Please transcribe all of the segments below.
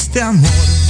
este amor.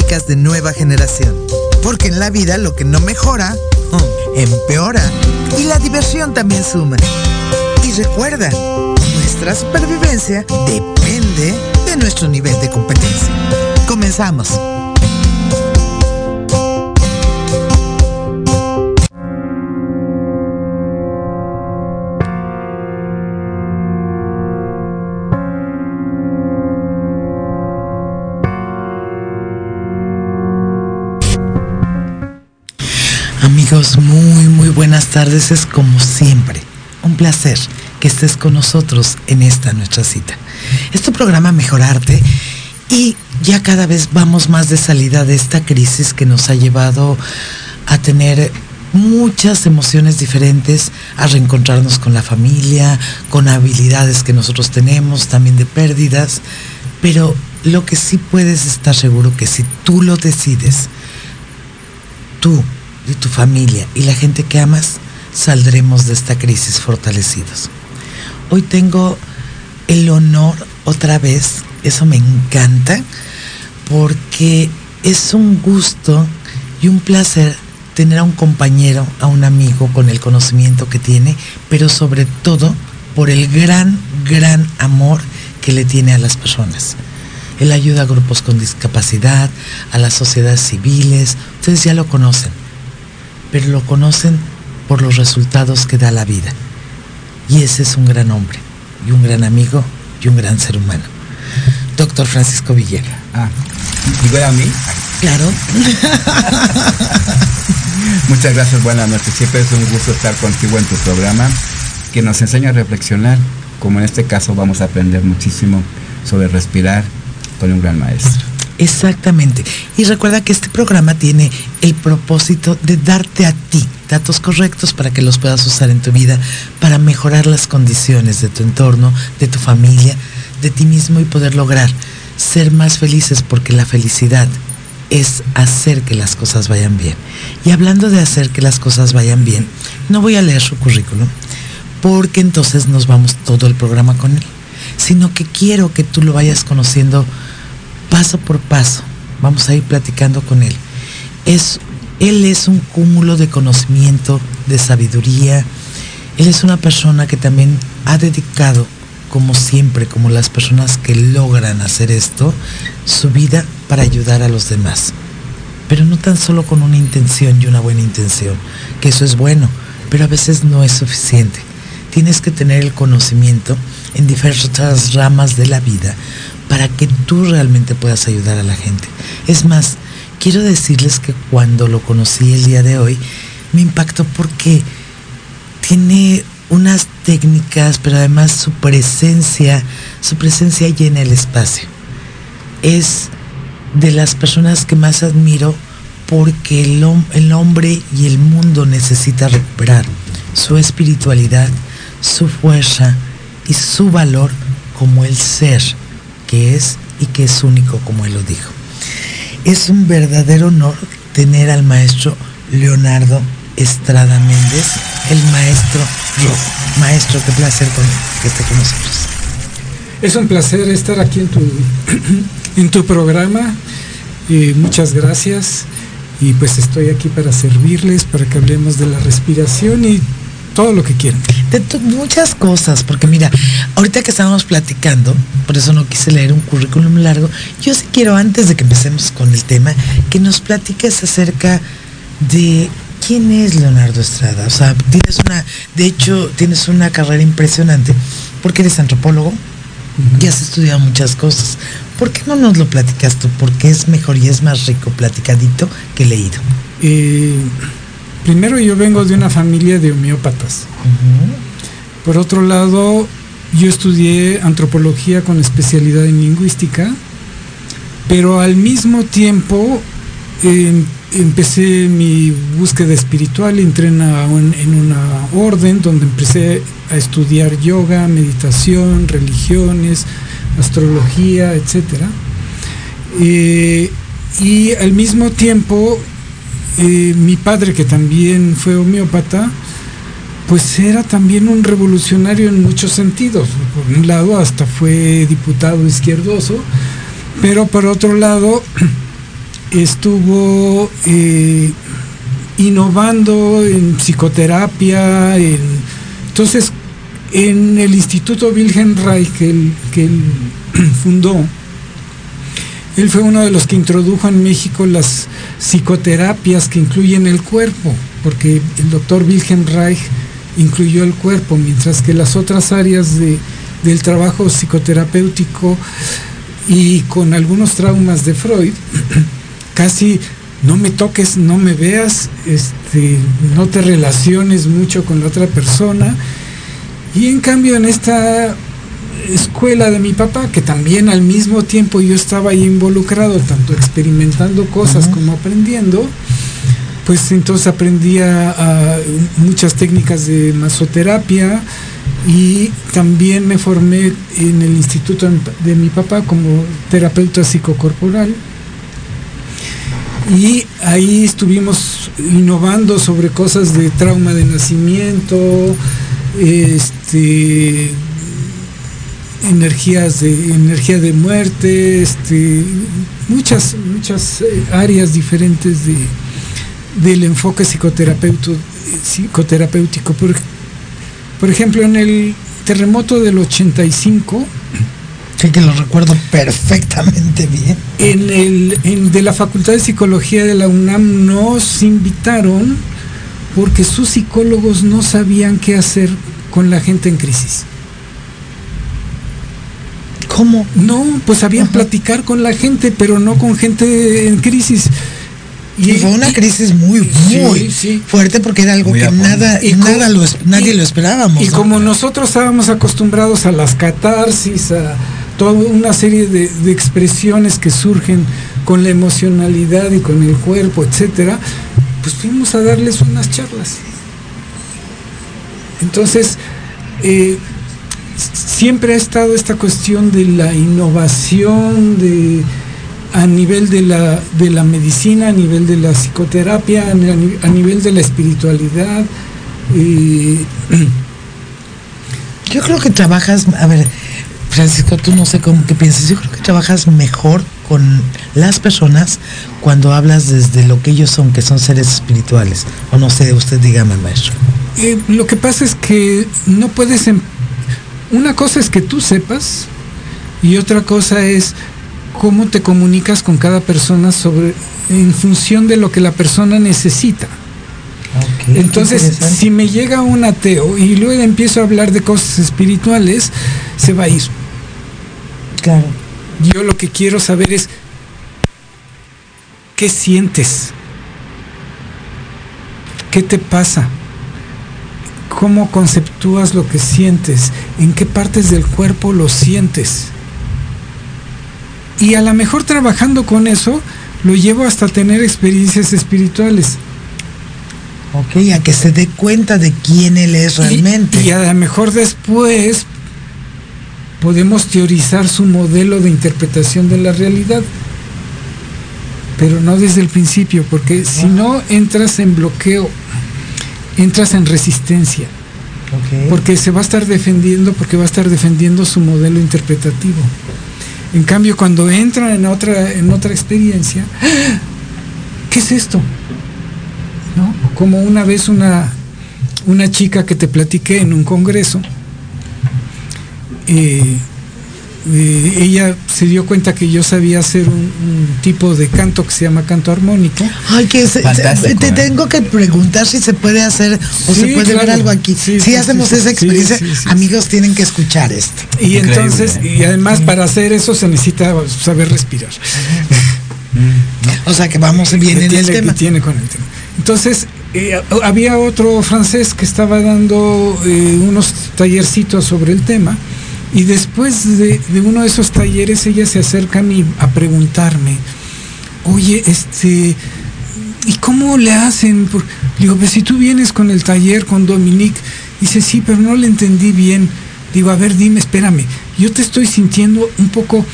de nueva generación. Porque en la vida lo que no mejora, mm, empeora. Y la diversión también suma. Y recuerda, nuestra supervivencia depende de nuestro nivel de competencia. Comenzamos. Amigos, muy, muy buenas tardes. Es como siempre un placer que estés con nosotros en esta nuestra cita. Este programa Mejorarte y ya cada vez vamos más de salida de esta crisis que nos ha llevado a tener muchas emociones diferentes, a reencontrarnos con la familia, con habilidades que nosotros tenemos, también de pérdidas, pero lo que sí puedes estar seguro que si tú lo decides, tú y tu familia y la gente que amas, saldremos de esta crisis fortalecidos. Hoy tengo el honor otra vez, eso me encanta, porque es un gusto y un placer tener a un compañero, a un amigo con el conocimiento que tiene, pero sobre todo por el gran, gran amor que le tiene a las personas. Él ayuda a grupos con discapacidad, a las sociedades civiles, ustedes ya lo conocen, pero lo conocen por los resultados que da la vida. Y ese es un gran hombre, y un gran amigo, y un gran ser humano. Doctor Francisco Villera. Ah, ¿igual a mí? Claro. Muchas gracias, buenas noches. Siempre es un gusto estar contigo en tu programa que nos enseña a reflexionar, como en este caso vamos a aprender muchísimo sobre respirar con un gran maestro. Exactamente. Y recuerda que este programa tiene el propósito de darte a ti datos correctos para que los puedas usar en tu vida para mejorar las condiciones de tu entorno, de tu familia, de ti mismo y poder lograr ser más felices porque la felicidad es hacer que las cosas vayan bien. Y hablando de hacer que las cosas vayan bien, no voy a leer su currículum porque entonces nos vamos todo el programa con él, sino que quiero que tú lo vayas conociendo paso por paso. Vamos a ir platicando con él. Es, él es un cúmulo de conocimiento, de sabiduría. Él es una persona que también ha dedicado, como siempre, como las personas que logran hacer esto, su vida para ayudar a los demás. Pero no tan solo con una intención y una buena intención, que eso es bueno, pero a veces no es suficiente. Tienes que tener el conocimiento en diversas ramas de la vida para que tú realmente puedas ayudar a la gente. Es más, quiero decirles que cuando lo conocí el día de hoy, me impactó porque tiene unas técnicas, pero además su presencia, su presencia llena el espacio. Es de las personas que más admiro porque el, hombre y el mundo necesita recuperar su espiritualidad, su fuerza y su valor como el ser que es y que es único como él lo dijo. Es un verdadero honor tener al maestro Leonardo Estrada Méndez, el maestro rojo. Maestro, qué placer con, que esté con nosotros. Es un placer estar aquí en tu, en tu programa. Eh, muchas gracias. Y pues estoy aquí para servirles, para que hablemos de la respiración y todo lo que quieran. De muchas cosas, porque mira, ahorita que estábamos platicando, por eso no quise leer un currículum largo, yo sí quiero, antes de que empecemos con el tema, que nos platiques acerca de quién es Leonardo Estrada. O sea, tienes una, de hecho, tienes una carrera impresionante, porque eres antropólogo, uh -huh. y has estudiado muchas cosas. ¿Por qué no nos lo platicas tú? Porque es mejor y es más rico platicadito que leído. Eh primero yo vengo de una familia de homeópatas. Uh -huh. Por otro lado, yo estudié antropología con especialidad en lingüística, pero al mismo tiempo eh, empecé mi búsqueda espiritual, entré en una, en una orden donde empecé a estudiar yoga, meditación, religiones, astrología, etc. Eh, y al mismo tiempo eh, mi padre, que también fue homeópata, pues era también un revolucionario en muchos sentidos. Por un lado, hasta fue diputado izquierdoso, pero por otro lado, estuvo eh, innovando en psicoterapia. En, entonces, en el Instituto Wilhelm Reich, que que él fundó, él fue uno de los que introdujo en México las psicoterapias que incluyen el cuerpo, porque el doctor Wilhelm Reich incluyó el cuerpo, mientras que las otras áreas de, del trabajo psicoterapéutico y con algunos traumas de Freud, casi no me toques, no me veas, este, no te relaciones mucho con la otra persona. Y en cambio en esta escuela de mi papá, que también al mismo tiempo yo estaba ahí involucrado, tanto experimentando cosas como aprendiendo, pues entonces aprendía muchas técnicas de masoterapia y también me formé en el instituto de mi papá como terapeuta psicocorporal. Y ahí estuvimos innovando sobre cosas de trauma de nacimiento, este, energías de energía de muerte, este, muchas muchas eh, áreas diferentes de, del enfoque psicoterapeuto, psicoterapéutico. Por, por ejemplo, en el terremoto del 85, Sí, que lo recuerdo perfectamente bien. en el en- de la Facultad de Psicología de la UNAM nos invitaron porque sus psicólogos no sabían qué hacer con la gente en crisis. ¿Cómo? No, pues sabían platicar con la gente, pero no con gente en crisis. Y fue una y- crisis muy, muy sí. fuerte porque era algo Muy que nada, Y nada lo nadie y- lo esperábamos. Y ¿no? como nosotros estábamos acostumbrados a las catarsis, a toda una serie de, de expresiones que surgen con la emocionalidad y con el cuerpo, etcétera, pues fuimos a darles unas charlas. Entonces, eh, siempre ha estado esta cuestión de la innovación, de a nivel de la, de la medicina, a nivel de la psicoterapia, a, ni- a nivel de la espiritualidad. eh, Yo creo que trabajas, a ver, Francisco, tú no sé cómo que piensas, yo creo que trabajas mejor con las personas cuando hablas desde lo que ellos son, que son seres espirituales. O no sé, usted dígame, maestro. Eh, lo que pasa es que no puedes... em- Una cosa es que tú sepas y otra cosa es cómo te comunicas con cada persona sobre en función de lo que la persona necesita. Entonces, si me llega un ateo y luego empiezo a hablar de cosas espirituales, se va a ir. Claro. Yo lo que quiero saber es qué sientes, qué te pasa, cómo conceptúas lo que sientes, en qué partes del cuerpo lo sientes. Y a lo mejor trabajando con eso, lo llevo hasta tener experiencias espirituales. Ok, a que se dé cuenta de quién él es realmente. Y, a lo mejor después podemos teorizar su modelo de interpretación de la realidad. Pero no desde el principio, porque si no entras en bloqueo, entras en resistencia, porque se va a estar defendiendo, porque va a estar defendiendo su modelo interpretativo. En cambio, cuando entra en otra, en otra experiencia. ¿qué es esto? ¿No? Como una vez una, una chica que te platiqué en un congreso, eh, eh, ella se dio cuenta que yo sabía hacer un, un tipo de canto que se llama canto armónico. Ay, que se- se- Fantástico, te ¿eh? tengo que preguntar si se puede hacer o Sí, se puede ver algo aquí. Sí, si sí, hacemos sí, esa experiencia, sí, sí, sí. amigos tienen que escuchar esto. Y Increíble, entonces, ¿eh? y además para hacer eso se necesita saber respirar. O sea que vamos bien que en el tema. que tiene con el tema. Entonces, eh, había otro francés que estaba dando eh, unos tallercitos sobre el tema y después de, uno de esos talleres ella se acerca a mí a preguntarme, oye, este, ¿y cómo le hacen? Digo, pues si tú vienes con el taller con Dominique, dice, sí, pero no le entendí bien. Digo, a ver, dime, espérame, yo te estoy sintiendo un poco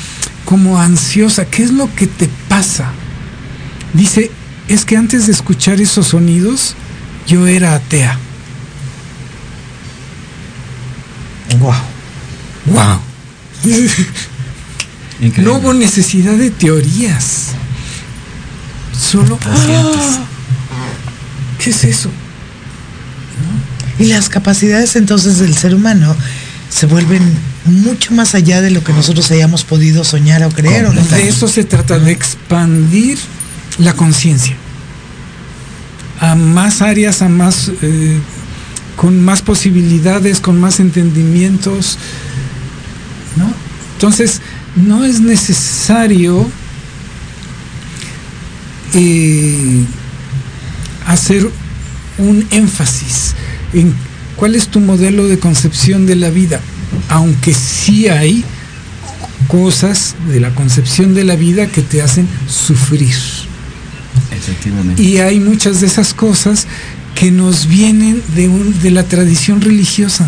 como ansiosa, ¿qué es lo que te pasa? Dice, es que antes de escuchar esos sonidos, yo era atea. Wow. ¡Wow! Increíble. No hubo necesidad de teorías. Solo. Lo sientes. ¿Qué es eso? Y las capacidades entonces del ser humano se vuelven mucho más allá de lo que nosotros hayamos podido soñar o creer. ¿o no? De eso se trata, de expandir la conciencia a más áreas, a más eh, con más posibilidades, con más entendimientos, ¿no? Entonces, no es necesario eh, hacer un énfasis en cuál es tu modelo de concepción de la vida, aunque sí hay cosas de la concepción de la vida que te hacen sufrir. Efectivamente. Y hay muchas de esas cosas que nos vienen de, un- de la tradición religiosa.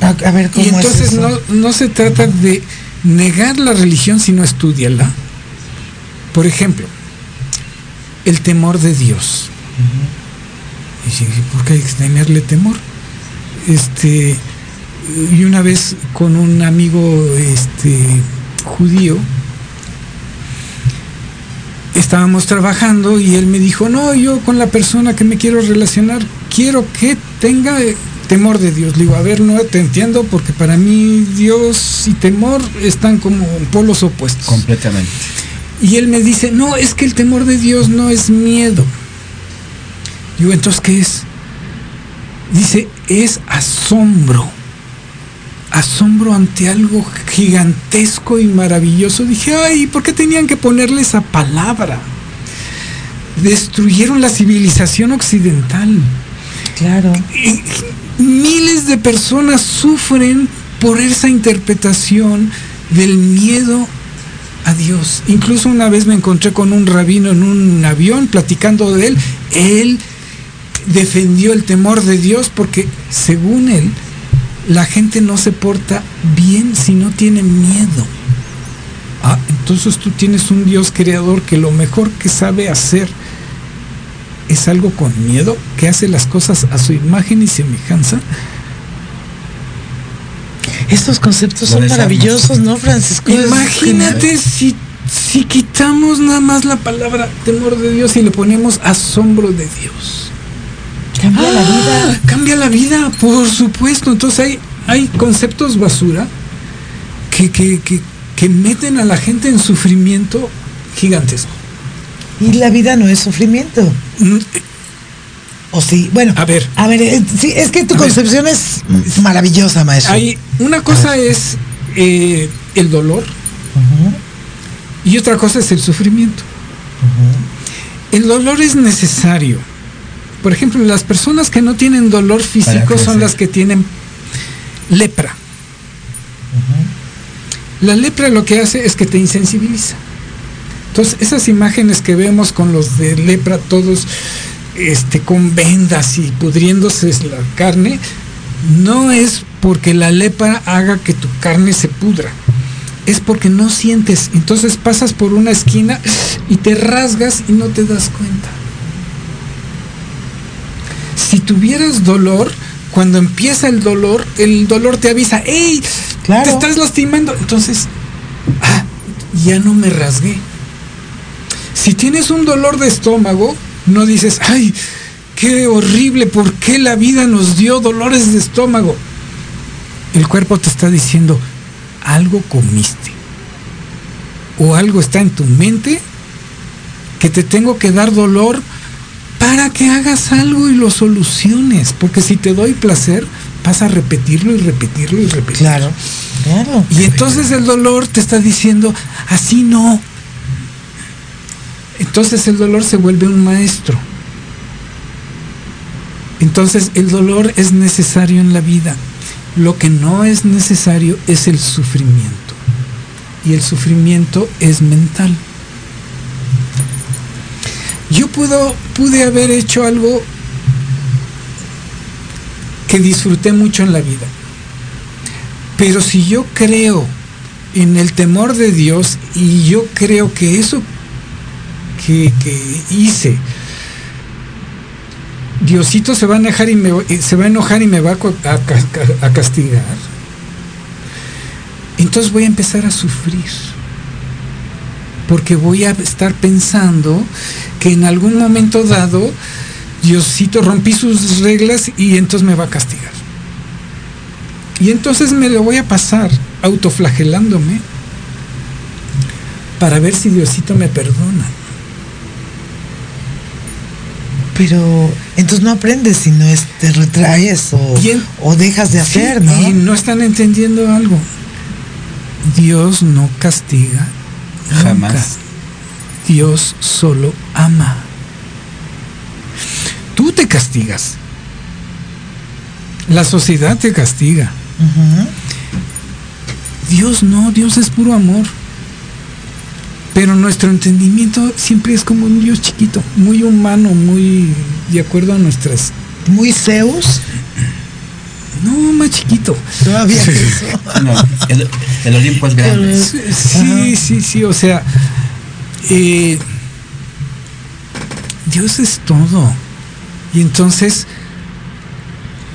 A, a ver, ¿cómo Y entonces es eso? no, no se trata de negar la religión, sino estudiarla. Por ejemplo, el temor de Dios. Y ¿por qué hay que tenerle temor? Este, y una vez con un amigo este, judío, estábamos trabajando y él me dijo, no, yo con la persona que me quiero relacionar, quiero que tenga temor de Dios. Le digo, a ver, no te entiendo porque para mí Dios y temor están como polos opuestos. Completamente. Y él me dice, no, es que el temor de Dios no es miedo. Digo, entonces, ¿qué es? Dice, es asombro. Asombro ante algo gigantesco y maravilloso. Dije, ay, ¿por qué tenían que ponerle esa palabra? Destruyeron la civilización occidental. Claro. Miles de personas sufren por esa interpretación del miedo a Dios. Incluso una vez me encontré con un rabino en un avión platicando de él. Él defendió el temor de Dios porque, según él, la gente no se porta bien si no tiene miedo. Ah, entonces tú tienes un Dios creador que lo mejor que sabe hacer es algo con miedo, que hace las cosas a su imagen y semejanza. Estos conceptos son maravillosos, ¿no, Francisco? Imagínate si, si quitamos nada más la palabra temor de Dios y le ponemos asombro de Dios. Cambia la Ah, vida. Cambia la vida, por supuesto. Entonces hay, hay conceptos basura que, que, que, que meten a la gente en sufrimiento gigantesco. Y la vida no es sufrimiento. Mm, ¿O sí? Bueno, A ver. A ver, eh, sí, es que tu ver. concepción es maravillosa, maestro. Hay, una cosa es eh, el dolor y otra cosa es el sufrimiento. El dolor es necesario. Por ejemplo, las personas que no tienen dolor físico son las que tienen lepra. La lepra lo que hace es que te insensibiliza. Entonces, esas imágenes que vemos con los de lepra, todos este, con vendas y pudriéndose la carne, no es porque la lepra haga que tu carne se pudra. Es porque no sientes. Entonces pasas por una esquina y te rasgas y no te das cuenta. Si tuvieras dolor, cuando empieza el dolor, el dolor te avisa, ¡Ey! Claro. Te estás lastimando. Entonces, ah, ya no me rasgué. Si tienes un dolor de estómago, no dices, ¡ay! ¡Qué horrible! ¿Por qué la vida nos dio dolores de estómago? El cuerpo te está diciendo, algo comiste. O algo está en tu mente que te tengo que dar dolor para que hagas algo y lo soluciones. Porque si te doy placer, vas a repetirlo y repetirlo y repetirlo. Claro, claro. Y entonces el dolor te está diciendo, así no. Entonces el dolor se vuelve un maestro. Entonces el dolor es necesario en la vida. Lo que no es necesario es el sufrimiento. Y el sufrimiento es mental. Yo pude haber hecho algo que disfruté mucho en la vida. Pero si yo creo en el temor de Dios y yo creo que eso que, hice, Diosito se va a enojar y me, eh, se va a enojar y me va a, a castigar. Entonces voy a empezar a sufrir. Porque voy a estar pensando que en algún momento dado Diosito rompí sus reglas y entonces me va a castigar. Y entonces me lo voy a pasar autoflagelándome para ver si Diosito me perdona. Pero entonces no aprendes si no es, te retraes o, o dejas de Sí, hacer, ¿no? Y no están entendiendo algo. Dios no castiga. Jamás. nunca. Dios solo ama. Tú te castigas. La sociedad te castiga. Dios no, Dios es puro amor. Pero nuestro entendimiento siempre es como un Dios chiquito, muy humano, muy de acuerdo a nuestras... Muy Zeus, No, más chiquito. todavía que eso. No, el, el Olimpo es grande. Sí, sí, sí, sí, o sea, eh, Dios es todo. Y entonces,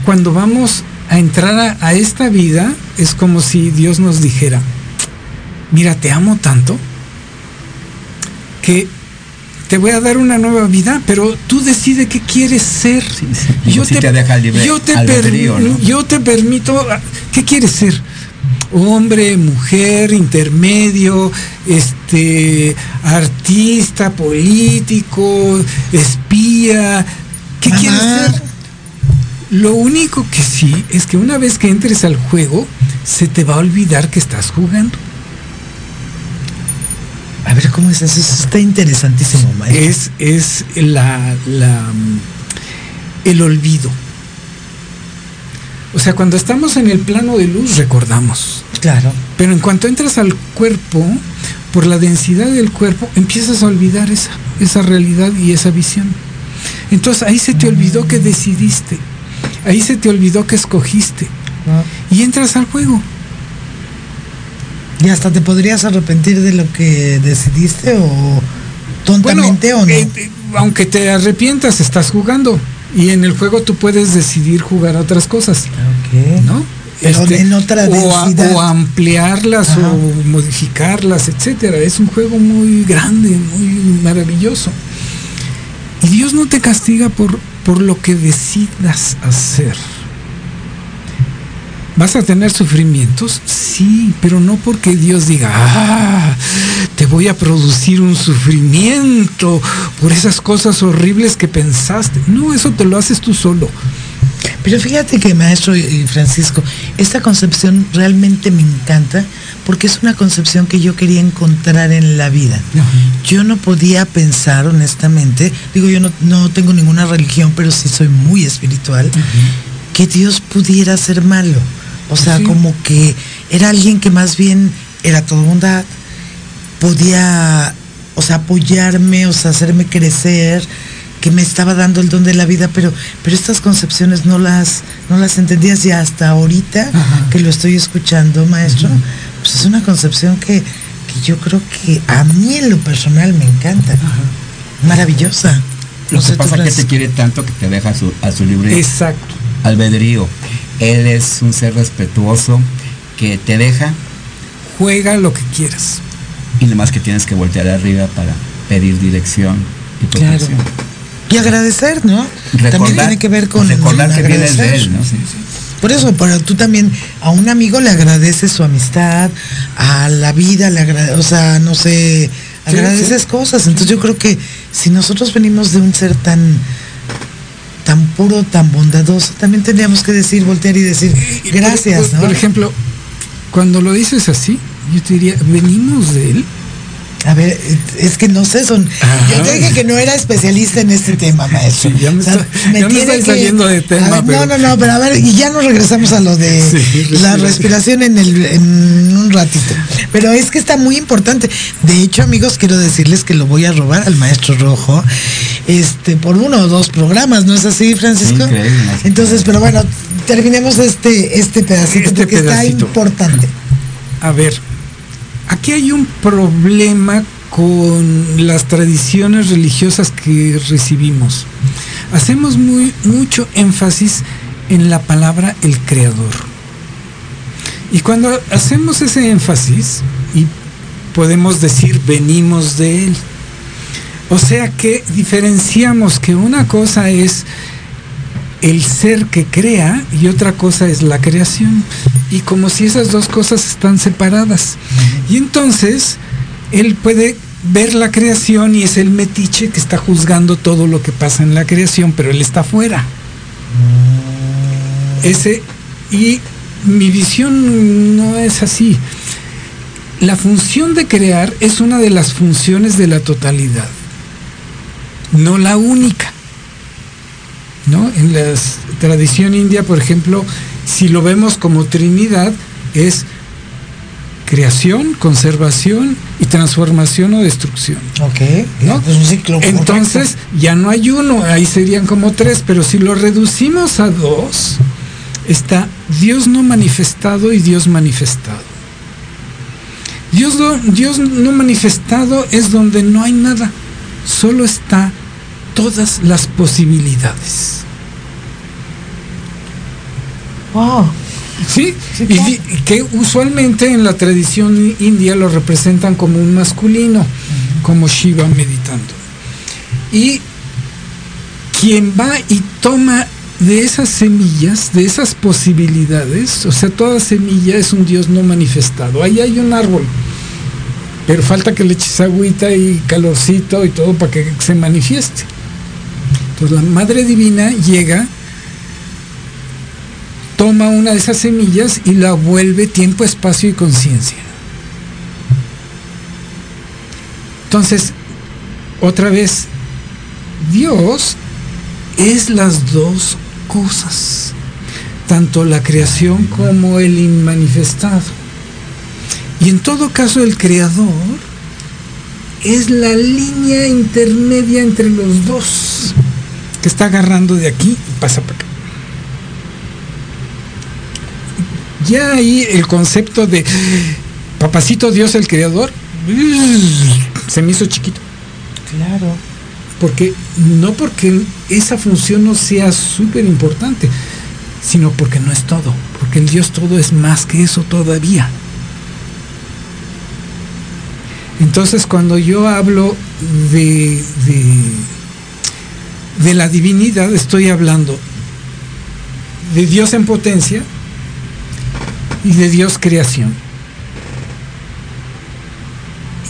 cuando vamos a entrar a, a esta vida, es como si Dios nos dijera, mira, te amo tanto que te voy a dar una nueva vida, pero tú decide qué quieres ser. Sí, sí. Sí te libre yo te yo te permito, ¿qué quieres ser? Hombre, mujer, intermedio, este, artista, político, espía, ¿qué Mamá. quieres ser? Lo único que sí es que una vez que entres al juego, se te va a olvidar que estás jugando. A ver, ¿cómo es eso? Eso está interesantísimo, maestro. Es, es la, la, el olvido. O sea, cuando estamos en el plano de luz, recordamos. Claro. Pero en cuanto entras al cuerpo, por la densidad del cuerpo, empiezas a olvidar esa, esa realidad y esa visión. Entonces ahí se te olvidó que decidiste. Ahí se te olvidó que escogiste. Y entras al juego. Y hasta te podrías arrepentir de lo que decidiste o tontamente o no. eh, eh, aunque te arrepientas, estás jugando. Y en el juego tú puedes decidir jugar a otras cosas. ¿no? Pero en otra o, a- o ampliarlas Ajá. o modificarlas, etcétera. Es un juego muy grande, muy maravilloso. Y Dios no te castiga por, por lo que decidas hacer. ¿Vas a tener sufrimientos? Sí, pero no porque Dios diga, ah, te voy a producir un sufrimiento por esas cosas horribles que pensaste. No, eso te lo haces tú solo. Pero fíjate que maestro y- Francisco, esta concepción realmente me encanta porque es una concepción que yo quería encontrar en la vida. Yo no podía pensar honestamente, digo yo no, no tengo ninguna religión, pero sí soy muy espiritual, que Dios pudiera ser malo. O sea, Sí. como que era alguien que más bien era todo bondad, podía, o sea, apoyarme, o sea, hacerme crecer, que me estaba dando el don de la vida, pero, pero estas concepciones no las, no las entendías y hasta ahorita Ajá. que lo estoy escuchando, maestro, pues es una concepción que, que yo creo que a mí en lo personal me encanta. Maravillosa. Lo No que pasa es que te quiere tanto que te deja a su, a su libre Exacto. albedrío. Él es un ser respetuoso que te deja Juega lo que quieras. y lo más que tienes que voltear arriba para pedir dirección y Claro. protección. Y agradecer, ¿no? también tiene que ver con recordar que vienes de él, ¿no? Sí, sí. Por eso, pero tú también a un amigo le agradeces su amistad, a la vida le agradeces, o sea, no sé, agradeces sí. cosas. Entonces yo creo que si nosotros venimos de un ser tan tan puro, tan bondadoso, también tendríamos que decir, voltear y decir, por- gracias, por, ¿no? por ejemplo, cuando lo dices así, yo te diría, venimos de él. A ver, es que no sé, son. Ajá. Yo te dije que no era especialista en este tema, maestro. Sí, ya me está- ya me tiene estoy saliendo de tema, ver, pero- No, no, no, pero a ver, y ya nos regresamos a lo de Sí, la respiración. respiración en, el, en un ratito. Pero es que está muy importante. De hecho, amigos, quiero decirles que lo voy a robar al maestro Rojo este por uno o dos programas, ¿no es así, Francisco? Increíble. Entonces, pero bueno, terminemos este, este pedacito Este porque pedacito. está importante. A ver, aquí hay un problema con las tradiciones religiosas que recibimos. Hacemos muy mucho énfasis en la palabra el creador. Y cuando hacemos ese énfasis y podemos decir venimos de él. O sea que diferenciamos que una cosa es el ser que crea y otra cosa es la creación. Y como si esas dos cosas están separadas. Y entonces él puede ver la creación y es el metiche que está juzgando todo lo que pasa en la creación, pero él está fuera. Ese y mi visión no es así. la función de crear es una de las funciones de la totalidad, no la única. ¿no? En la tradición india, por ejemplo, si lo vemos como Trinidad, es creación, conservación y transformación o destrucción. Ok. ¿no? Es un ciclo Entonces ya no hay uno, ahí serían como tres, pero si lo reducimos a dos, está Dios no manifestado y Dios manifestado. Dios no, Dios no manifestado es donde no hay nada, solo está todas las posibilidades. Wow. ¿Sí? Sí, y, claro. que usualmente en la tradición india lo representan como un masculino, como Shiva meditando. Y quien va y toma de esas semillas, de esas posibilidades, o sea, toda semilla es un Dios no manifestado. Ahí hay un árbol, pero falta que le eches agüita y calorcito y todo para que se manifieste. Entonces la Madre Divina llega, toma una de esas semillas y la vuelve tiempo, espacio y conciencia. Entonces, otra vez, Dios es las dos cosas, tanto la creación como el inmanifestado. Y en todo caso el creador es la línea intermedia entre los dos, que está agarrando de aquí y pasa para acá. Ya ahí el concepto de papacito Dios el creador se me hizo chiquito. Claro. Porque no porque esa función no sea súper importante, sino porque no es todo. Porque el Dios todo es más que eso todavía. Entonces cuando yo hablo de, de, la divinidad, estoy hablando de Dios en potencia y de Dios creación.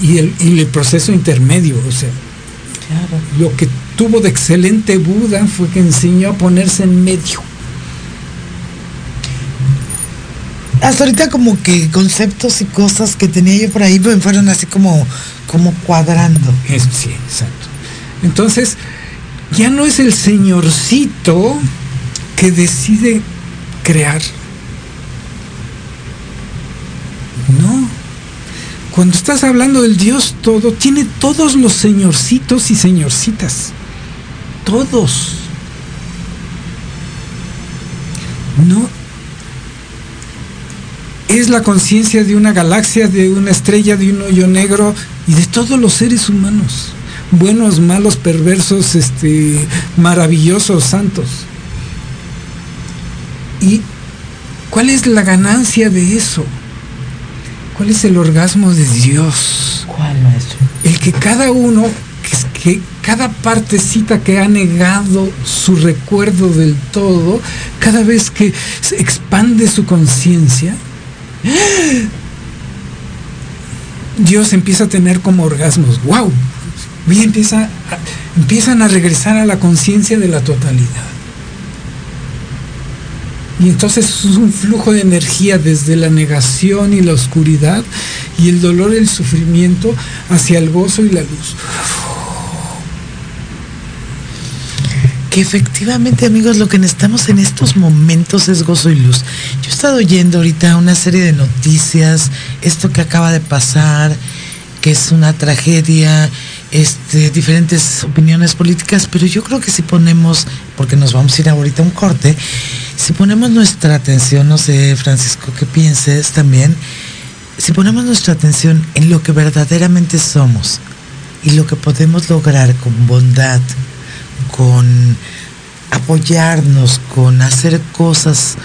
Y el, y el proceso intermedio, o sea, Claro. lo que tuvo de excelente Buda fue que enseñó a ponerse en medio. Hasta ahorita como que conceptos y cosas que tenía yo por ahí me fueron así como, como cuadrando. Es- sí, exacto. Entonces, ya no es el señorcito que decide crear. No. Cuando estás hablando del Dios todo, tiene todos los señorcitos y señorcitas. Todos. No. Es la conciencia de una galaxia, de una estrella, de un hoyo negro y de todos los seres humanos. Buenos, malos, perversos, este, maravillosos, santos. ¿Y cuál es la ganancia de eso? ¿Cuál es el orgasmo de Dios? ¿Cuál, maestro? El que cada uno, que, que cada partecita que ha negado su recuerdo del todo, cada vez que se expande su conciencia, Dios empieza a tener como orgasmos. ¡Wow! Y empieza a- empiezan a regresar a la conciencia de la totalidad. Y entonces es un flujo de energía desde la negación y la oscuridad y el dolor y el sufrimiento hacia el gozo y la luz. Que efectivamente, amigos, lo que necesitamos en estos momentos es gozo y luz. Yo he estado oyendo ahorita una serie de noticias, esto que acaba de pasar, que es una tragedia, este, diferentes opiniones políticas, pero yo creo que si ponemos, porque nos vamos a ir ahorita a un corte, si ponemos nuestra atención, no sé, Francisco, qué pienses también, si ponemos nuestra atención en lo que verdaderamente somos y lo que podemos lograr con bondad, con apoyarnos, con hacer cosas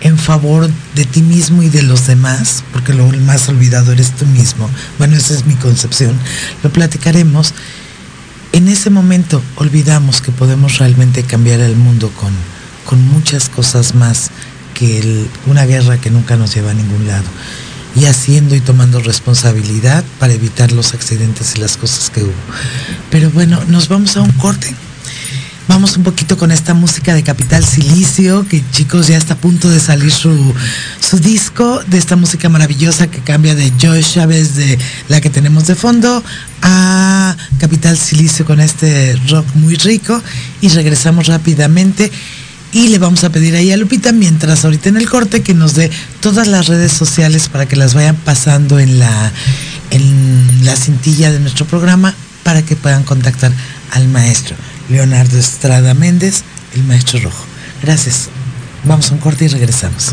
en favor de ti mismo y de los demás, porque lo más olvidado eres tú mismo. Bueno, esa es mi concepción. Lo platicaremos. En ese momento olvidamos que podemos realmente cambiar el mundo con, con muchas cosas más que una guerra que nunca nos lleva a ningún lado. Y haciendo y tomando responsabilidad para evitar los accidentes y las cosas que hubo. Pero bueno, nos vamos a un corte. Vamos un poquito con esta música de Capital Silicio, que chicos ya está a punto de salir su, su disco, de esta música maravillosa que cambia de Joy Chávez, de la que tenemos de fondo, a Capital Silicio con este rock muy rico. Y regresamos rápidamente. Y le vamos a pedir ahí a Lupita, mientras ahorita en el corte, que nos dé todas las redes sociales para que las vayan pasando en la, en la cintilla de nuestro programa para que puedan contactar al maestro Leonardo Estrada Méndez, el maestro rojo. Gracias. Vamos a un corte y regresamos.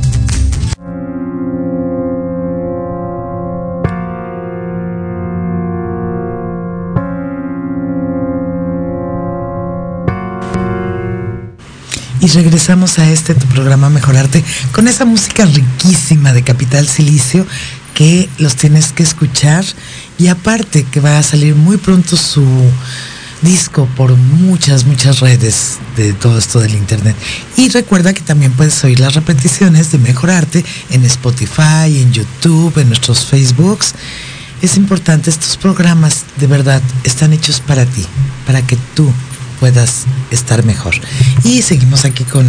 Y regresamos a este tu programa Mejorarte con esa música riquísima de Capital Silicio que los tienes que escuchar y aparte que va a salir muy pronto su disco por muchas, muchas redes de todo esto del internet. Y recuerda que también puedes oír las repeticiones de Mejorarte en Spotify, en YouTube, en nuestros Facebooks. Es importante, estos programas de verdad están hechos para ti, para que tú puedas estar mejor. Y seguimos aquí con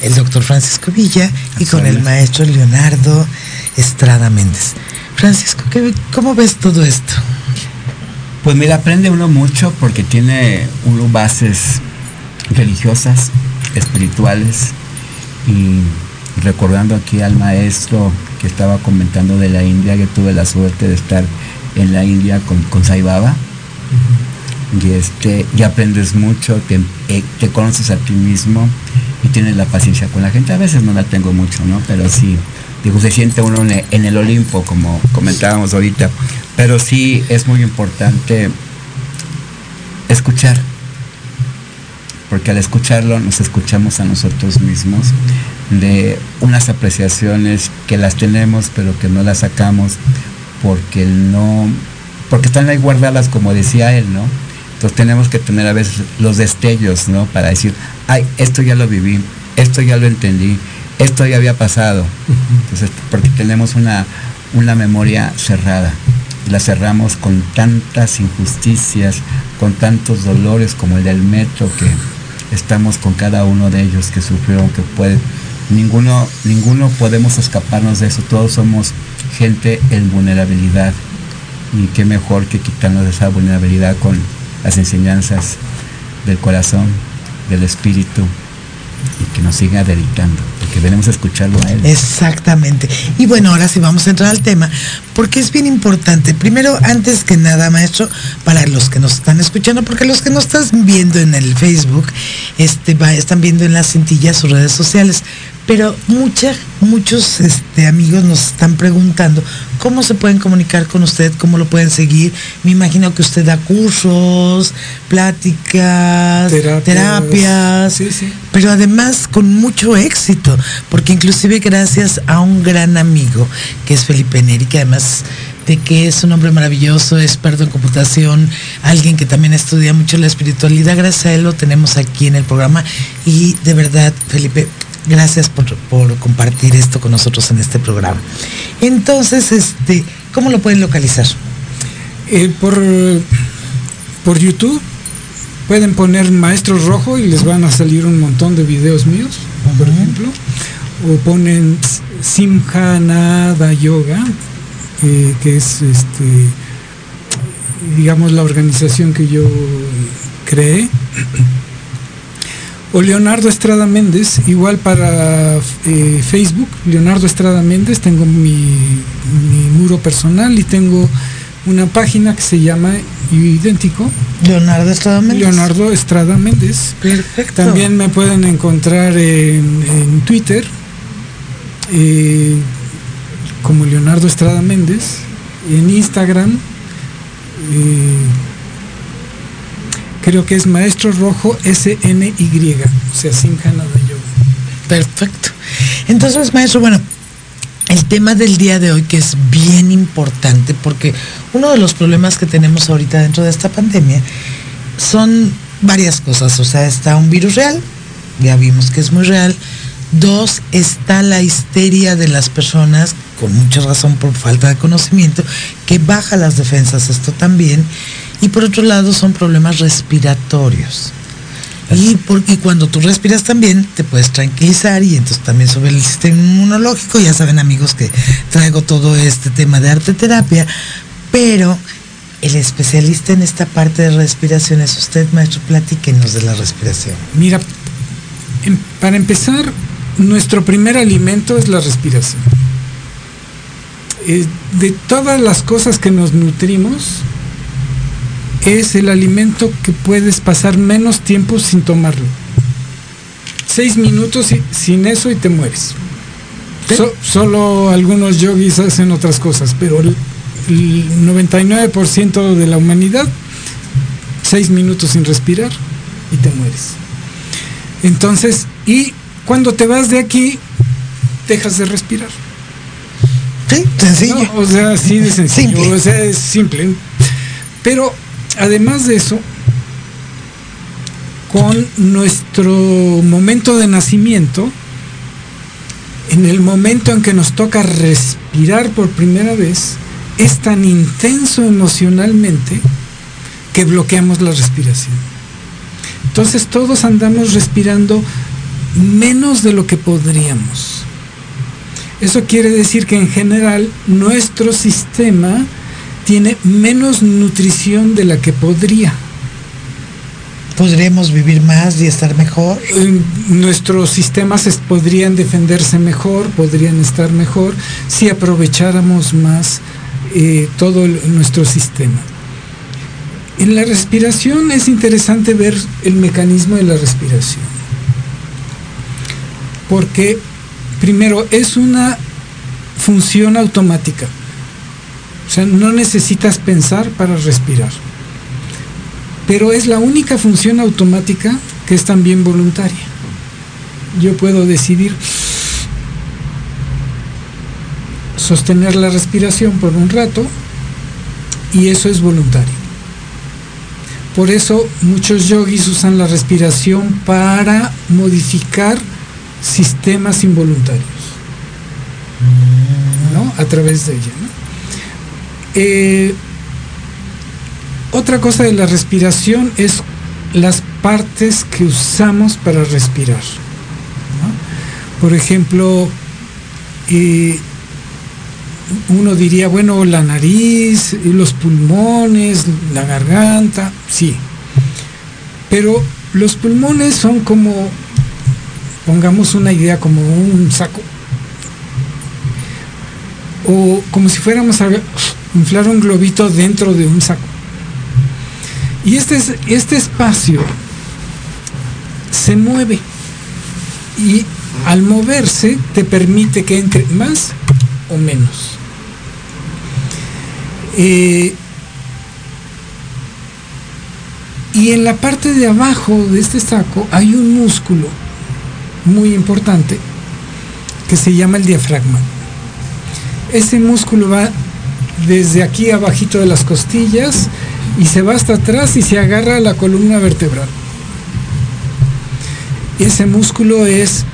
el doctor Francisco Villa y con el maestro Leonardo Estrada Méndez. Francisco, ¿qué- ¿cómo ves todo esto? Pues mira, aprende uno mucho porque tiene uno bases religiosas, espirituales y recordando aquí al maestro que estaba comentando de la India, que tuve la suerte de estar en la India con, con Sai Baba. Y, este, y aprendes mucho, te, eh, te conoces a ti mismo y tienes la paciencia con la gente. A veces no la tengo mucho, ¿no? Pero sí, digo, se siente uno en el, en el Olimpo, como comentábamos ahorita. Pero sí es muy importante escuchar, porque al escucharlo nos escuchamos a nosotros mismos de unas apreciaciones que las tenemos pero que no las sacamos porque no porque están ahí guardadas como decía él no entonces tenemos que tener a veces los destellos no para decir ay esto ya lo viví esto ya lo entendí esto ya había pasado entonces porque tenemos una una memoria cerrada. La cerramos con tantas injusticias con tantos dolores como el del metro que estamos con cada uno de ellos que sufrieron que puede ninguno, ninguno podemos escaparnos de eso, todos somos gente en vulnerabilidad. Y qué mejor que quitarnos de esa vulnerabilidad con las enseñanzas del corazón, del espíritu y que nos siga dedicando, porque venimos a escucharlo a él. Exactamente. Y bueno, ahora sí vamos a entrar al tema, porque es bien importante. Primero, antes que nada, maestro, para los que nos están escuchando, porque los que nos están viendo en el Facebook, este, va, están viendo en las cintillas sus redes sociales. Pero muchos este, amigos nos están preguntando cómo se pueden comunicar con usted, cómo lo pueden seguir. Me imagino que usted da cursos, pláticas, Terapias. terapias, Sí, sí. pero además con mucho éxito, porque inclusive gracias a un gran amigo que es Felipe Neri, que además de que es un hombre maravilloso, experto en computación, alguien que también estudia mucho la espiritualidad, gracias a él lo tenemos aquí en el programa y de verdad, Felipe, gracias por, por compartir esto con nosotros en este programa. Entonces, este, ¿cómo lo pueden localizar? Eh, por, por YouTube pueden poner Maestro Rojo y les van a salir un montón de videos míos, por ejemplo. O ponen Simhanada Yoga, eh, que es este digamos la organización que yo creé. O Leonardo Estrada Méndez, igual para eh, Facebook, Leonardo Estrada Méndez, tengo mi, mi muro personal y tengo una página que se llama idéntico, Leonardo Estrada Méndez. Leonardo Estrada Méndez. Perfecto. También me pueden encontrar en, en Twitter eh, como Leonardo Estrada Méndez, en Instagram eh, creo que es Maestro Rojo SNY, o sea, Yoga. Perfecto. Entonces, maestro, bueno, el tema del día de hoy que es bien importante porque uno de los problemas que tenemos ahorita dentro de esta pandemia son varias cosas. O sea, está un virus real, ya vimos que es muy real. Dos, está la histeria de las personas, con mucha razón por falta de conocimiento, que baja las defensas, esto también. Y por otro lado, son problemas respiratorios. Y, por- y cuando tú respiras también te puedes tranquilizar y entonces también sobre el sistema inmunológico, ya saben amigos que traigo todo este tema de arte terapia, pero el especialista en esta parte de respiración es usted, maestro, platíquenos de la respiración. Mira, em- para empezar, nuestro primer alimento es la respiración. Eh, de todas las cosas que nos nutrimos, es el alimento que puedes pasar menos tiempo sin tomarlo. Seis minutos y- sin eso y te mueres. So- solo algunos yogis hacen otras cosas, pero el, el 99% de la humanidad, seis minutos sin respirar y te mueres. Entonces, y cuando te vas de aquí, dejas de respirar. Sí, sencillo. No, o sea, así de sencillo. Simple. O sea, es simple. Pero además de eso, con nuestro momento de nacimiento, en el momento en que nos toca respirar por primera vez, es tan intenso emocionalmente que bloqueamos la respiración. Entonces todos andamos respirando menos de lo que podríamos. Eso quiere decir que en general nuestro sistema tiene menos nutrición de la que podría. podremos vivir más y estar mejor. Nuestros sistemas podrían defenderse mejor, podrían estar mejor si aprovecháramos más eh, todo el- nuestro sistema. En la respiración es interesante ver el mecanismo de la respiración. Porque primero es una función automática. Sea, no necesitas pensar para respirar. Pero es la única función automática que es también voluntaria. Yo puedo decidir sostener la respiración por un rato y eso es voluntario. Por eso muchos yogis usan la respiración para modificar sistemas involuntarios, ¿no? A través de ella. Eh, otra cosa de la respiración es las partes que usamos para respirar. Por ejemplo, eh, uno diría, bueno, la nariz, los pulmones, la garganta, sí. Pero los pulmones son como, pongamos una idea, como un saco. O como si fuéramos a inflar un globito dentro de un saco. Y este, es- este espacio se mueve y al moverse te permite que entre más o menos. Eh, y en la parte de abajo de este saco hay un músculo muy importante que se llama el diafragma. Ese músculo va desde aquí abajito de las costillas y se va hasta atrás y se agarra a la columna vertebral. Ese músculo es,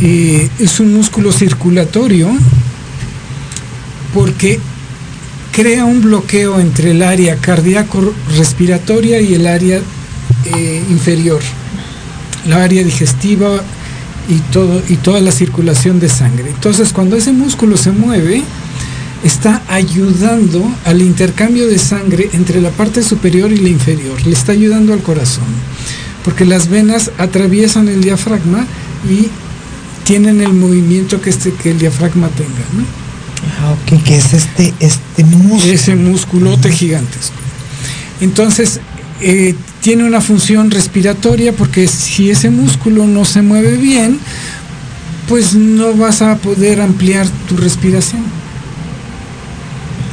eh, es un músculo circulatorio porque crea un bloqueo entre el área cardíaco respiratoria y el área eh, inferior, la área digestiva y todo y toda la circulación de sangre. Entonces, cuando ese músculo se mueve, está ayudando al intercambio de sangre entre la parte superior y la inferior, le está ayudando al corazón, porque las venas atraviesan el diafragma y tienen el movimiento que, este, que el diafragma tenga. ¿no? Ah, ok, que es este, este músculo. ese musculote gigantesco. Entonces, eh, tiene una función respiratoria porque si ese músculo no se mueve bien, pues no vas a poder ampliar tu respiración.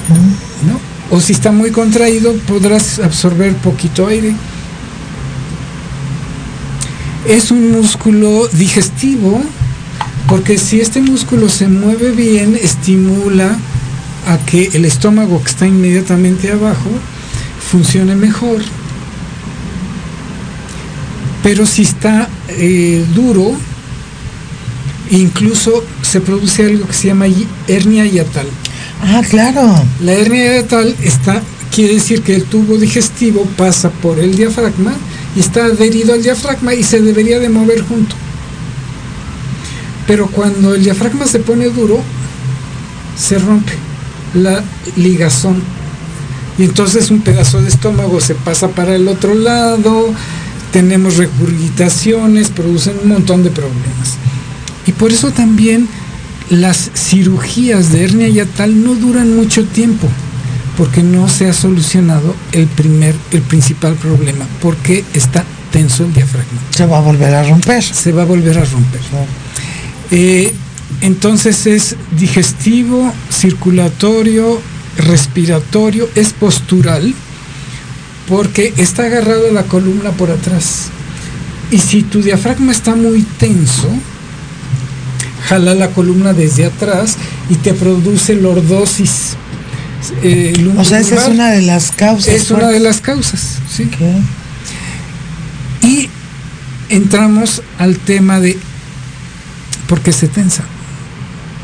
¿No? O si está muy contraído, podrás absorber poquito aire. Es un músculo digestivo porque si este músculo se mueve bien, estimula a que el estómago que está inmediatamente abajo funcione mejor. Pero si está eh, duro, incluso se produce algo que se llama hernia hiatal. Ah, claro. La hernia hiatal está, quiere decir que el tubo digestivo pasa por el diafragma y está adherido al diafragma y se debería de mover junto. Pero cuando el diafragma se pone duro, se rompe la ligazón. Y entonces un pedazo de estómago se pasa para el otro lado, tenemos regurgitaciones, producen un montón de problemas. Y por eso también las cirugías de hernia yatal no duran mucho tiempo, porque no se ha solucionado el primer, el principal problema, porque está tenso el diafragma. Se va a volver a romper. Se va a volver a romper. Eh, entonces es digestivo, circulatorio, respiratorio, es postural, porque está agarrado a la columna por atrás. Y si tu diafragma está muy tenso, jala la columna desde atrás y te produce lordosis. eh, O sea, esa es una de las causas. Es una de las causas, sí. Y entramos al tema de por qué se tensa.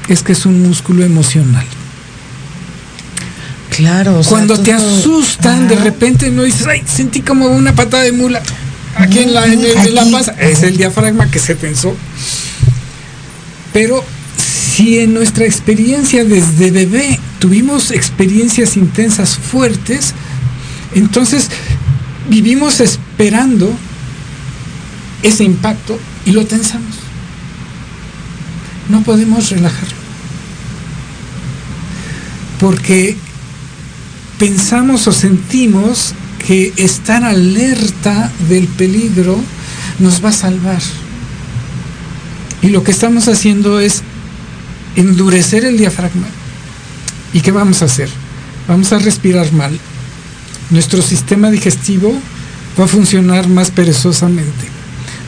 Es que es un músculo emocional. Claro. o sea, Cuando te todo- asustan, de repente no dices, ay, sentí como una patada de mula. Aquí en la, en el- en la panza. Es el diafragma que se tensó. Pero si en nuestra experiencia desde bebé tuvimos experiencias intensas fuertes, entonces vivimos esperando ese impacto y lo tensamos. No podemos relajarlo. Porque pensamos o sentimos que estar alerta del peligro nos va a salvar. Y lo que estamos haciendo es endurecer el diafragma. ¿Y qué vamos a hacer? Vamos a respirar mal. Nuestro sistema digestivo va a funcionar más perezosamente.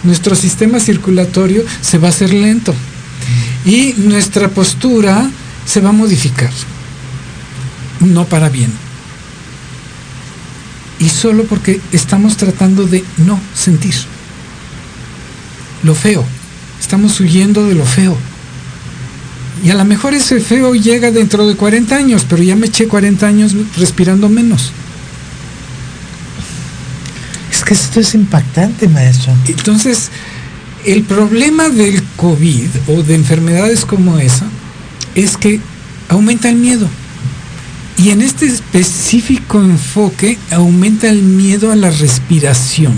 Nuestro sistema circulatorio se va a hacer lento. Y nuestra postura se va a modificar. No para bien. Y solo porque estamos tratando de no sentir lo feo. Estamos huyendo de lo feo. Y a lo mejor ese feo llega dentro de 40 años, pero ya me eché 40 años respirando menos. Es que esto es impactante, maestro. Entonces, el problema del COVID o de enfermedades como esa es que aumenta el miedo. Y en este específico enfoque aumenta el miedo a la respiración.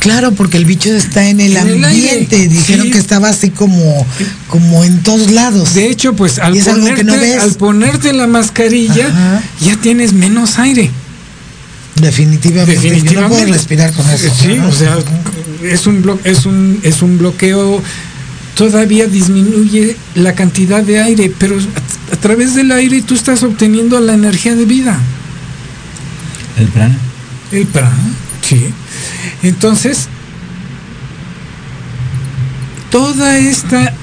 Claro, porque el bicho está en el En el ambiente. Dijeron sí. que estaba así como, como en todos lados. De hecho, pues al ponerte, no ves. al ponerte la mascarilla Ajá. ya tienes menos aire. Definitivamente. Yo no Definitivamente. puedo respirar con eso. Sí, o sea, es un, blo- es un, es un bloqueo, todavía disminuye la cantidad de aire, pero a, a través del aire tú estás obteniendo la energía de vida. El prana. El prana, sí. Entonces, toda esta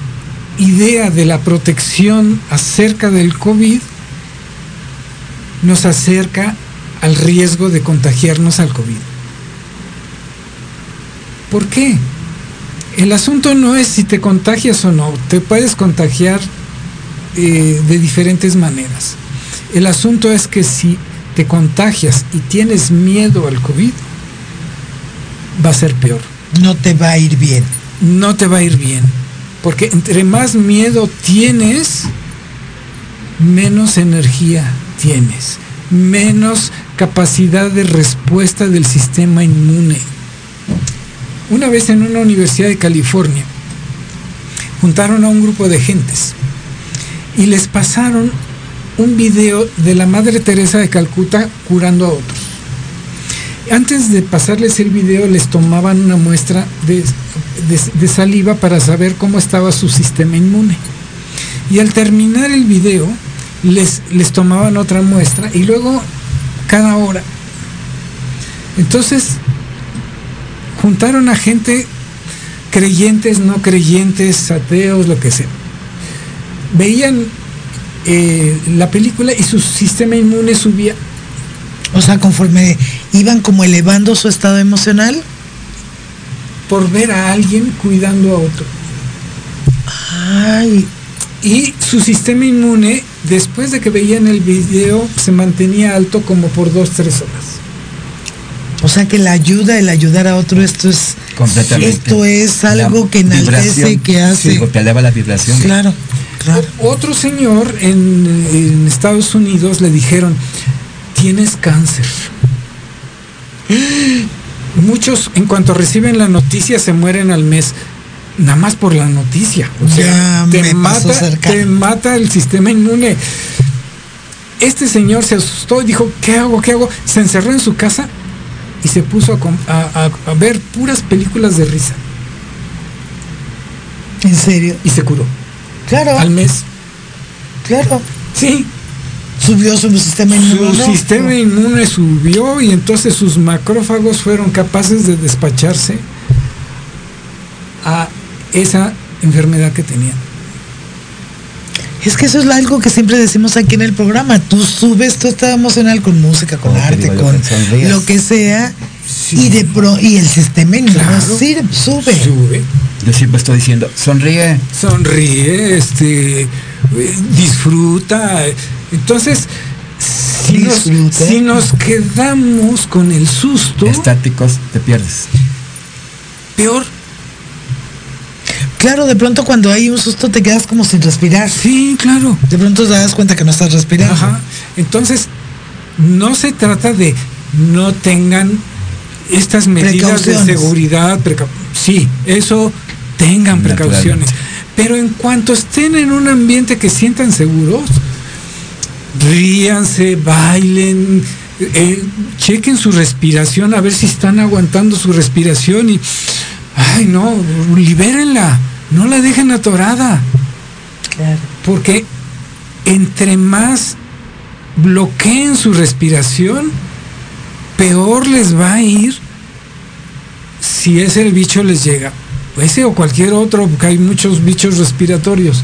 idea de la protección acerca del COVID nos acerca al riesgo de contagiarnos al COVID. ¿Por qué? El asunto no es si te contagias o no, te puedes contagiar eh, de diferentes maneras. El asunto es que si te contagias y tienes miedo al COVID, va a ser peor. No te va a ir bien. No te va a ir bien. Porque entre más miedo tienes, menos energía tienes, menos capacidad de respuesta del sistema inmune. Una vez en una universidad de California, juntaron a un grupo de gentes y les pasaron un video de la Madre Teresa de Calcuta curando a otros. Antes de pasarles el video les tomaban una muestra de, saliva para saber cómo estaba su sistema inmune. Y al terminar el video les, les tomaban otra muestra y luego cada hora. Entonces juntaron a gente creyentes, no creyentes, ateos, lo que sea. Veían eh, la película y su sistema inmune subía O sea, conforme iban como elevando su estado emocional. por ver a alguien cuidando a otro. Ay, Y su sistema inmune, después de que veían el video, se mantenía alto como por dos, tres horas. o sea que la ayuda, el ayudar a otro, esto es Completamente. Esto es algo La que enaltece, que hace. Sí, porque eleva la vibración. Claro, claro. O- Otro señor en, en Estados Unidos le dijeron, tienes cáncer. Muchos, en cuanto reciben la noticia, se mueren al mes. Nada más por la noticia. O sea, Ya te mata, te mata el sistema inmune. Este señor se asustó y dijo, ¿qué hago? ¿Qué hago? Se encerró en su casa y se puso a- a- a ver puras películas de risa. En serio. Y se curó. Claro, Al mes. claro. Sí, Subió su sistema inmune. Su sistema inmune subió y entonces sus macrófagos fueron capaces de despacharse a esa enfermedad que tenían. Es que eso es algo que siempre decimos aquí en el programa. Tú subes tu estado emocional con música, con Como arte, con lo que sea. Y de pro, y el sistema inmune Claro. sirve- sube. Sube, Yo siempre estoy diciendo, sonríe. sonríe, este, disfruta. Entonces, si nos, si nos quedamos con el susto, Estáticos, te pierdes. peor. Claro, de pronto cuando hay un susto te quedas como sin respirar. Sí, claro. De pronto te das cuenta que no estás respirando. Ajá. Entonces, no se trata de no tengan estas medidas de seguridad, sí, eso tengan precauciones. Pero en cuanto estén en un ambiente que sientan seguros, ríanse, bailen, eh, chequen su respiración, a ver si están aguantando su respiración y, ay no, libérenla, no la dejen atorada, Claro. porque entre más bloqueen su respiración, peor les va a ir si ese el bicho les llega. Ese o cualquier otro, porque hay muchos bichos respiratorios.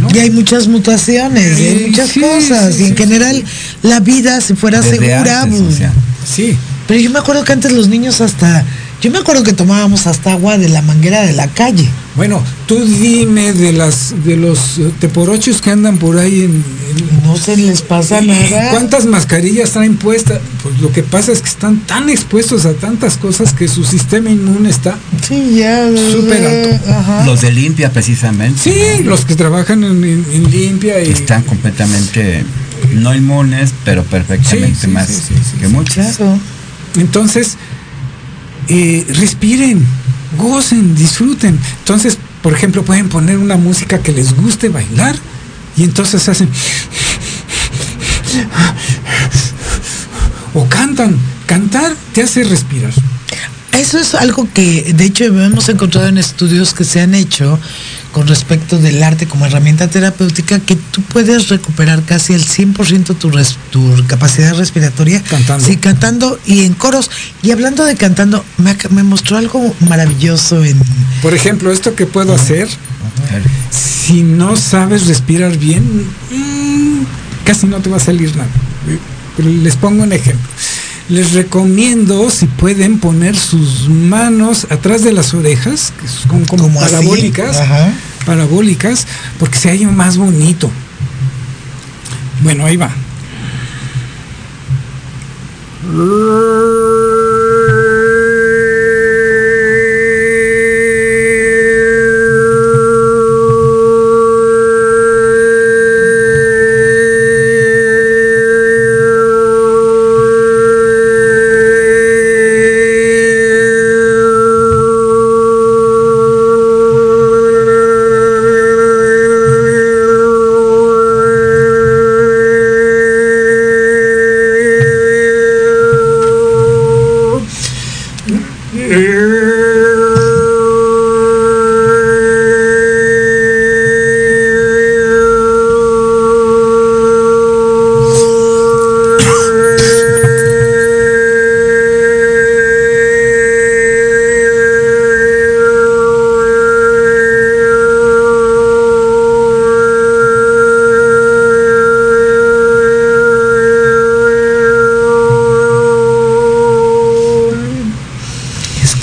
¿no? Y hay muchas mutaciones, y hay muchas sí, cosas. sí, y en sí, general, la vida, si fuera Desde segura. antes, o sea, Sí, Pero yo me acuerdo que antes los niños hasta. Yo me acuerdo que tomábamos hasta agua de la manguera de la calle. bueno, tú dime de las de los teporochos que andan por ahí en, en- No se les pasa nada. ¿Cuántas mascarillas traen puestas? Pues lo que pasa es que están tan expuestos a tantas cosas que su sistema inmune está. Sí, ya. Súper alto. Ajá. Los de limpia precisamente. Sí, ¿no? los que trabajan en, en- en limpia y están completamente no inmunes, pero perfectamente Sí, sí, más sí, sí, sí, que. Claro. Entonces, eh, respiren, gocen, disfruten. Entonces, por ejemplo, pueden poner una música que les guste bailar y entonces hacen... O cantan. Cantar te hace respirar. Eso es algo que, de hecho, hemos encontrado en estudios que se han hecho con respecto del arte como herramienta terapéutica, que tú puedes recuperar casi el 100% tu, res- tu capacidad respiratoria. Cantando. Sí, cantando y en coros. Y hablando de cantando, me, me mostró algo maravilloso en... Por ejemplo, esto que puedo hacer, si no sabes respirar bien, mm, casi no te va a salir nada. Pero les pongo un ejemplo. Les recomiendo, si pueden, poner sus manos atrás de las orejas, que son como, parabólicas, ajá. parabólicas, porque se halla más bonito. Bueno, ahí va.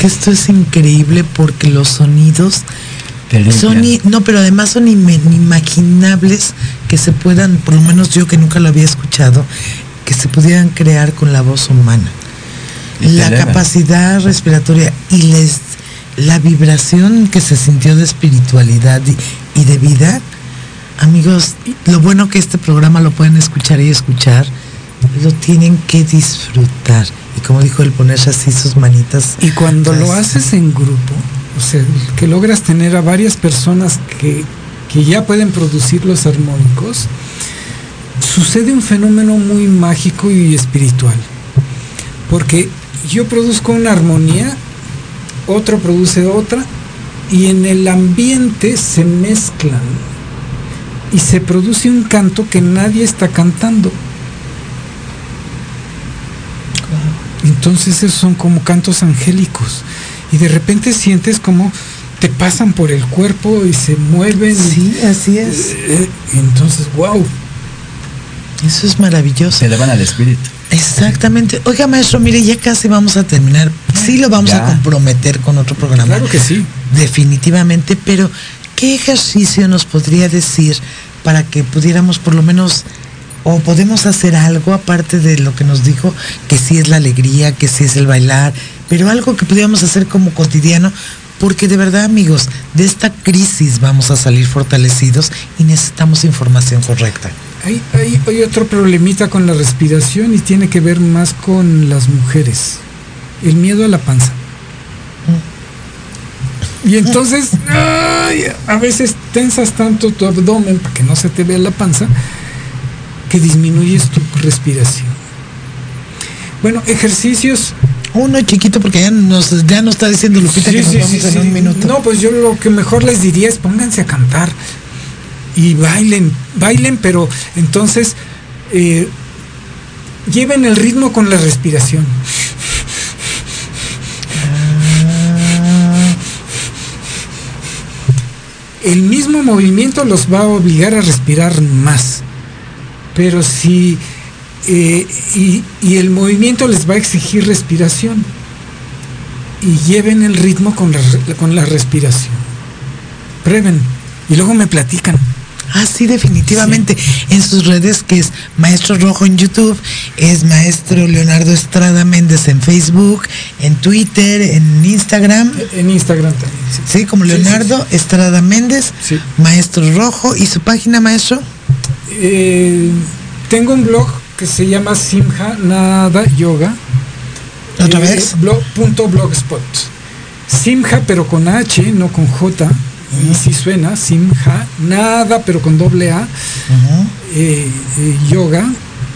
Esto es increíble porque los sonidos son, no, pero además son inimaginables que se puedan, por lo menos yo que nunca lo había escuchado, que se pudieran crear con la voz humana. Y La capacidad respiratoria y les, la vibración que se sintió de espiritualidad y, y de vida. Amigos, lo bueno que este programa lo pueden escuchar y escuchar, lo tienen que disfrutar. Y como dijo el ponerse así sus manitas. Y cuando lo haces en grupo, o sea, que logras tener a varias personas que, que ya pueden producir los armónicos, sucede un fenómeno muy mágico y espiritual. Porque yo produzco una armonía, otro produce otra, y en el ambiente se mezclan. Y se produce un canto que nadie está cantando. Entonces esos son como cantos angélicos. Y de repente sientes como te pasan por el cuerpo y se mueven. Sí, así es. Eh, Entonces, wow. Eso es maravilloso. Se elevan al espíritu. Exactamente. Oiga, maestro, mire, ya casi vamos a terminar. Sí lo vamos Ya. a comprometer con otro programa. Claro que sí. Definitivamente, pero ¿qué ejercicio nos podría decir para que pudiéramos por lo menos o podemos hacer algo aparte de lo que nos dijo, que sí es la alegría, que sí es el bailar, pero algo que pudiéramos hacer como cotidiano, porque de verdad amigos, de esta crisis vamos a salir fortalecidos y necesitamos información correcta. Hay, hay, hay otro problemita con la respiración y tiene que ver más con las mujeres. el miedo a la panza. Y entonces, ay, a veces tensas tanto tu abdomen para que no se te vea la panza, que disminuyes tu respiración. Bueno, ejercicios. Uno chiquito porque ya nos, ya nos está diciendo Lupita que Sí, nos sí, vamos sí, en un minuto. No, pues yo lo que mejor les diría es pónganse a cantar y bailen, bailen, pero entonces eh, lleven el ritmo con la respiración. El mismo movimiento los va a obligar a respirar más, pero si eh, y, y el movimiento les va a exigir respiración y lleven el ritmo con la, con la respiración. Prueben y luego me platican. Ah, sí, definitivamente. En sus redes, que es Maestro Rojo en YouTube, es Maestro Leonardo Estrada Méndez en Facebook, en Twitter, en Instagram. En Instagram también. sí. Sí, como sí, Leonardo Estrada Méndez. Maestro Rojo. ¿Y su página, maestro? Eh, tengo un blog que se llama Simha Nada Yoga. ¿Otra Eh, vez? blog- punto blogspot. Simha, pero con H, no con J. Y si suena, Simha, nada, pero con doble A. eh, eh, yoga,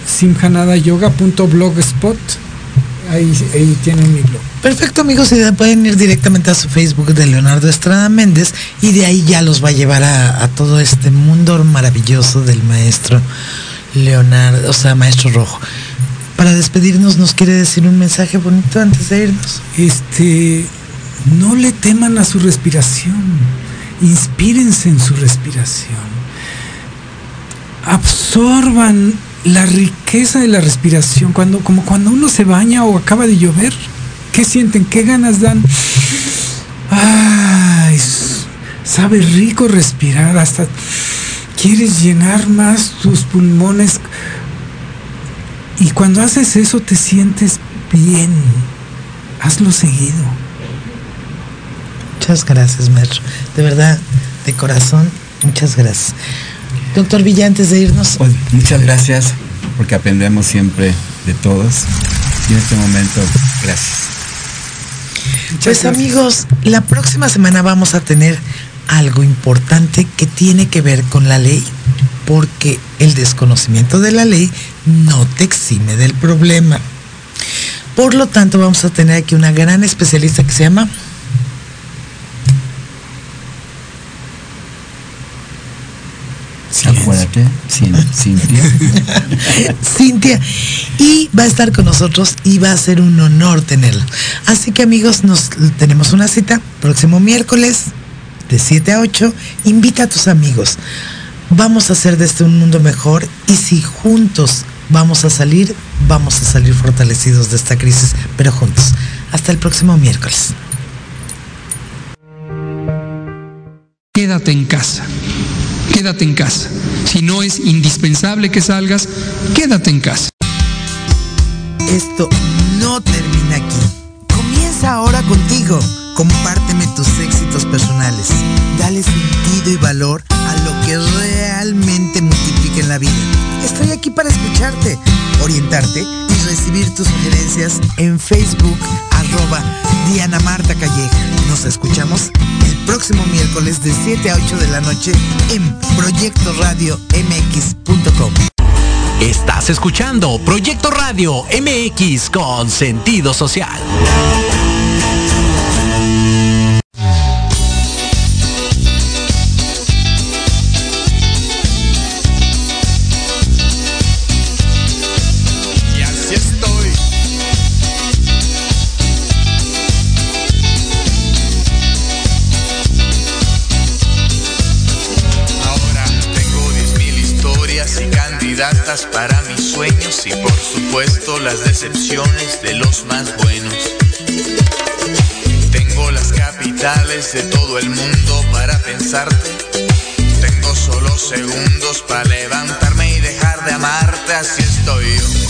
Simhanada Yoga punto blogspot. Ahí, ahí tienen mi blog. Perfecto, amigos, y de- pueden ir directamente a su Facebook de Leonardo Estrada Méndez y de ahí ya los va a llevar a, a todo este mundo maravilloso del maestro Leonardo, o sea, maestro rojo. Para despedirnos, ¿nos quiere decir un mensaje bonito antes de irnos? Este, no le teman a su respiración. Inspírense en su respiración. Absorban la riqueza de la respiración. Cuando, como cuando uno se baña o acaba de llover, ¿qué sienten? ¿Qué ganas dan? Ay, sabe rico respirar. Hasta quieres llenar más tus pulmones. Y cuando haces eso te sientes bien. Hazlo seguido. Muchas gracias, maestro. De verdad, de corazón, muchas gracias. Doctor Villa, antes de irnos, Pues, muchas gracias porque aprendemos siempre de todos. Y en este momento, gracias. Pues amigos, la próxima semana vamos a tener algo importante que tiene que ver con la ley, porque el desconocimiento de la ley no te exime del problema. Por lo tanto, vamos a tener aquí una gran especialista que se llama Acuérdate, Cin- Cintia. Cintia y va a estar con nosotros y va a ser un honor tenerla. Así que amigos, nos tenemos una cita próximo miércoles de 7 a 8. Invita a tus amigos. Vamos a hacer de este un mundo mejor y si juntos vamos a salir, vamos a salir fortalecidos de esta crisis, pero juntos. Hasta el próximo miércoles. Quédate en casa. Quédate en casa. Si no es indispensable que salgas, quédate en casa. Esto no termina aquí. Comienza ahora contigo. Compárteme tus éxitos personales. Dale sentido y valor a lo que realmente multiplica en la vida. Estoy aquí para escucharte, orientarte y recibir tus sugerencias en Facebook, Diana Marta Calleja. Nos escuchamos el próximo miércoles de 7 a 8 de la noche en Proyecto Radio MX.com. Estás escuchando Proyecto Radio MX con sentido social. Para mis sueños y por supuesto las decepciones de los más buenos. Tengo las capitales de todo el mundo para pensarte. Tengo solo segundos para levantarme y dejar de amarte, así estoy yo.